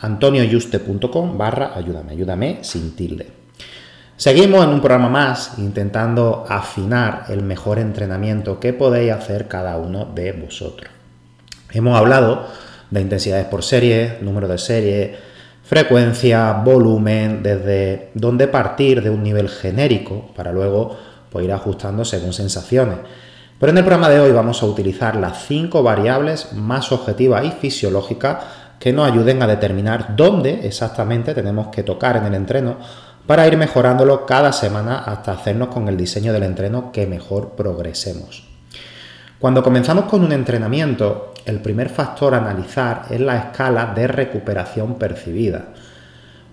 antonioyuste.com barra ayúdame, ayúdame sin tilde. Seguimos en un programa más intentando afinar el mejor entrenamiento que podéis hacer cada uno de vosotros. Hemos hablado de intensidades por serie, número de serie, frecuencia, volumen, desde dónde partir de un nivel genérico para luego pues, ir ajustando según sensaciones. Pero en el programa de hoy vamos a utilizar las cinco variables más objetivas y fisiológicas que nos ayuden a determinar dónde exactamente tenemos que tocar en el entreno para ir mejorándolo cada semana hasta hacernos con el diseño del entreno que mejor progresemos. Cuando comenzamos con un entrenamiento, el primer factor a analizar es la escala de recuperación percibida.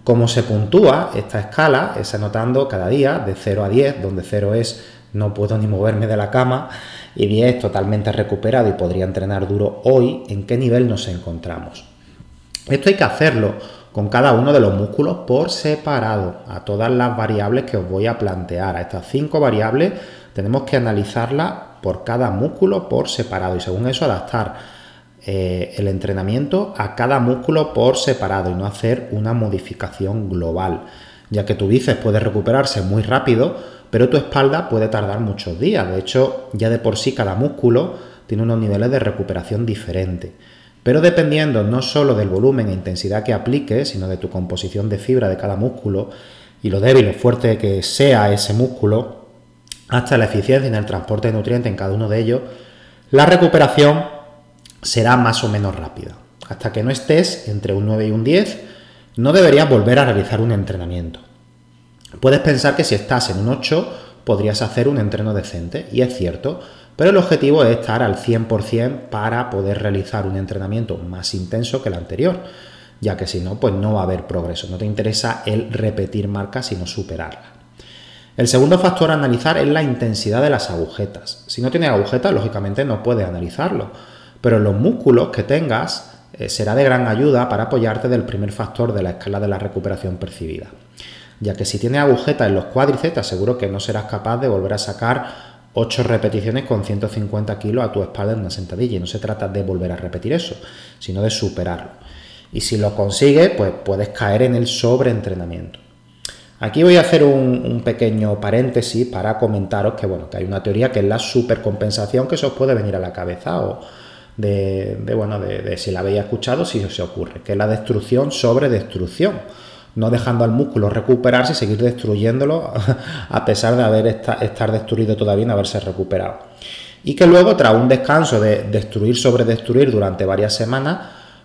Como se puntúa esta escala es anotando cada día de 0 a 10, donde 0 es no puedo ni moverme de la cama y 10 totalmente recuperado y podría entrenar duro hoy, en qué nivel nos encontramos. Esto hay que hacerlo con cada uno de los músculos por separado, a todas las variables que os voy a plantear. A estas cinco variables tenemos que analizarlas por cada músculo por separado y según eso adaptar eh, el entrenamiento a cada músculo por separado y no hacer una modificación global, ya que tu bíceps puede recuperarse muy rápido, pero tu espalda puede tardar muchos días. De hecho, ya de por sí cada músculo tiene unos niveles de recuperación diferentes. Pero dependiendo no solo del volumen e intensidad que apliques, sino de tu composición de fibra de cada músculo y lo débil o fuerte que sea ese músculo, hasta la eficiencia en el transporte de nutrientes en cada uno de ellos, la recuperación será más o menos rápida. Hasta que no estés entre un 9 y un 10, no deberías volver a realizar un entrenamiento. Puedes pensar que si estás en un 8, podrías hacer un entreno decente, y es cierto, pero el objetivo es estar al 100% para poder realizar un entrenamiento más intenso que el anterior, ya que si no, pues no va a haber progreso. No te interesa el repetir marcas, sino superarla. El segundo factor a analizar es la intensidad de las agujetas. Si no tienes agujetas, lógicamente no puedes analizarlo, pero los músculos que tengas eh, será de gran ayuda para apoyarte del primer factor de la escala de la recuperación percibida. Ya que si tienes agujetas en los cuádriceps, te aseguro que no serás capaz de volver a sacar 8 repeticiones con 150 kilos a tu espalda en una sentadilla. Y no se trata de volver a repetir eso, sino de superarlo. Y si lo consigues, pues puedes caer en el sobreentrenamiento. Aquí voy a hacer un, pequeño paréntesis para comentaros que, bueno, que hay una teoría que es la supercompensación que se os puede venir a la cabeza o de, bueno, de, si la habéis escuchado, si os ocurre, que es la destrucción sobre destrucción no dejando al músculo recuperarse y seguir destruyéndolo a pesar de haber estar destruido todavía y haberse recuperado. Y que luego, tras un descanso de destruir sobre destruir durante varias semanas,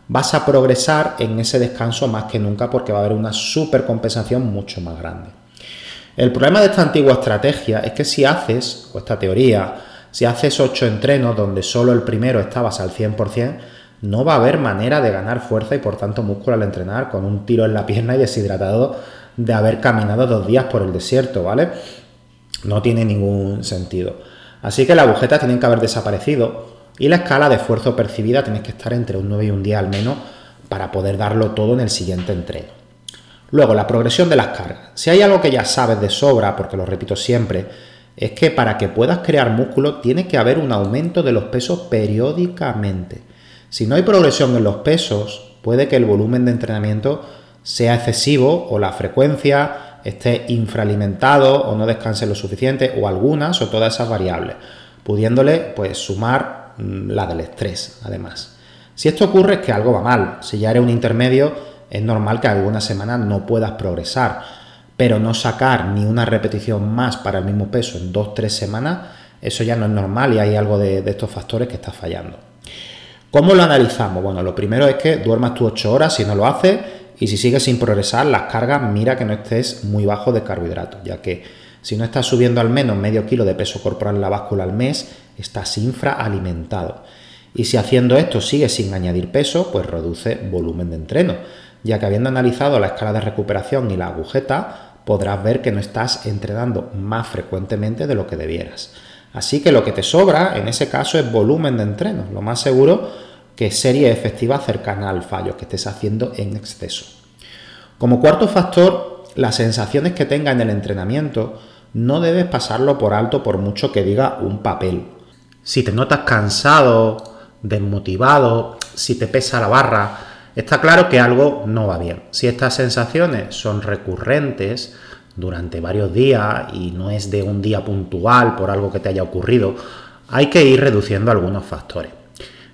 vas a progresar en ese descanso más que nunca porque va a haber una supercompensación mucho más grande. El problema de esta antigua estrategia es que si haces, o esta teoría, si haces 8 entrenos donde solo el primero estabas al 100%, no va a haber manera de ganar fuerza y por tanto músculo al entrenar con un tiro en la pierna y deshidratado de haber caminado dos días por el desierto, ¿vale? No tiene ningún sentido. Así que las agujetas tienen que haber desaparecido y la escala de esfuerzo percibida tiene que estar entre un 9 y un 10 al menos para poder darlo todo en el siguiente entreno. Luego, la progresión de las cargas. Si hay algo que ya sabes de sobra, porque lo repito siempre, es que para que puedas crear músculo tiene que haber un aumento de los pesos periódicamente. Si no hay progresión en los pesos, puede que el volumen de entrenamiento sea excesivo o la frecuencia esté infraalimentado o no descanse lo suficiente o algunas o todas esas variables, pudiéndole pues sumar mm, la del estrés además. Si esto ocurre es que algo va mal. Si ya eres un intermedio, es normal que algunas semanas no puedas progresar, pero no sacar ni una repetición más para el mismo peso en 2-3 semanas, eso ya no es normal y hay algo de, de estos factores que está fallando. ¿Cómo lo analizamos? Bueno, lo primero es que duermas tú 8 horas si no lo haces y si sigues sin progresar las cargas, mira que no estés muy bajo de carbohidratos, ya que si no estás subiendo al menos medio kilo de peso corporal en la báscula al mes, estás infraalimentado. Y si haciendo esto sigues sin añadir peso, pues reduce volumen de entreno, ya que habiendo analizado la escala de recuperación y la agujeta, podrás ver que no estás entrenando más frecuentemente de lo que debieras. Así que lo que te sobra en ese caso es volumen de entreno. Lo más seguro que serie efectiva cercana al fallo que estés haciendo en exceso. Como cuarto factor, las sensaciones que tenga en el entrenamiento no debes pasarlo por alto por mucho que diga un papel. Si te notas cansado, desmotivado, si te pesa la barra, está claro que algo no va bien. Si estas sensaciones son recurrentes durante varios días y no es de un día puntual por algo que te haya ocurrido, hay que ir reduciendo algunos factores.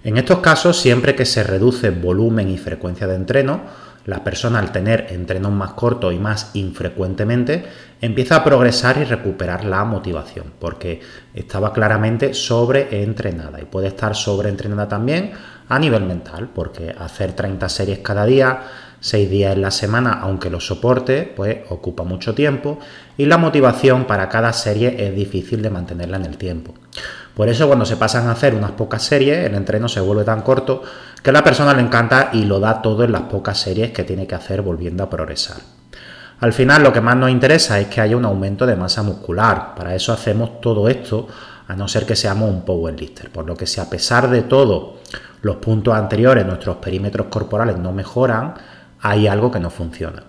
En estos casos, siempre que se reduce volumen y frecuencia de entreno, la persona al tener entrenos más cortos y más infrecuentemente empieza a progresar y recuperar la motivación, porque estaba claramente sobreentrenada y puede estar sobreentrenada también a nivel mental, porque hacer 30 series cada día, 6 días en la semana, aunque lo soporte, pues ocupa mucho tiempo y la motivación para cada serie es difícil de mantenerla en el tiempo. Por eso cuando se pasan a hacer unas pocas series, el entreno se vuelve tan corto que a la persona le encanta y lo da todo en las pocas series que tiene que hacer volviendo a progresar. Al final lo que más nos interesa es que haya un aumento de masa muscular. Para eso hacemos todo esto, a no ser que seamos un powerlifter. Por lo que si a pesar de todo los puntos anteriores nuestros perímetros corporales no mejoran, hay algo que no funciona.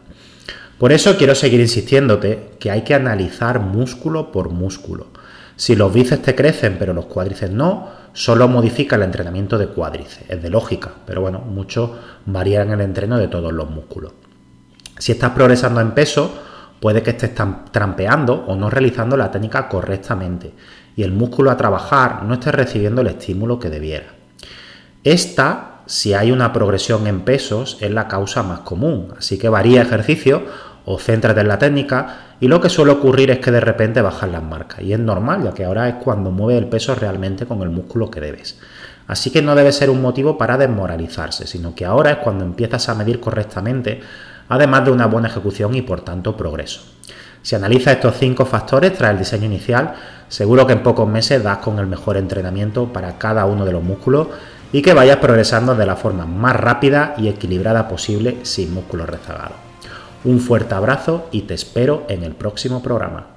Por eso quiero seguir insistiéndote que hay que analizar músculo por músculo. Si los bíceps te crecen pero los cuádriceps no, solo modifica el entrenamiento de cuádriceps. Es de lógica, pero bueno, mucho varían el entreno de todos los músculos. Si estás progresando en peso, puede que estés trampeando o no realizando la técnica correctamente y el músculo a trabajar no esté recibiendo el estímulo que debiera. Esta, si hay una progresión en pesos, es la causa más común, así que varía ejercicio o céntrate en la técnica y lo que suele ocurrir es que de repente bajan las marcas y es normal ya que ahora es cuando mueve el peso realmente con el músculo que debes. Así que no debe ser un motivo para desmoralizarse, sino que ahora es cuando empiezas a medir correctamente, además de una buena ejecución y por tanto progreso. Si analizas estos cinco factores tras el diseño inicial, seguro que en pocos meses das con el mejor entrenamiento para cada uno de los músculos y que vayas progresando de la forma más rápida y equilibrada posible sin músculos rezagados. Un fuerte abrazo y te espero en el próximo programa.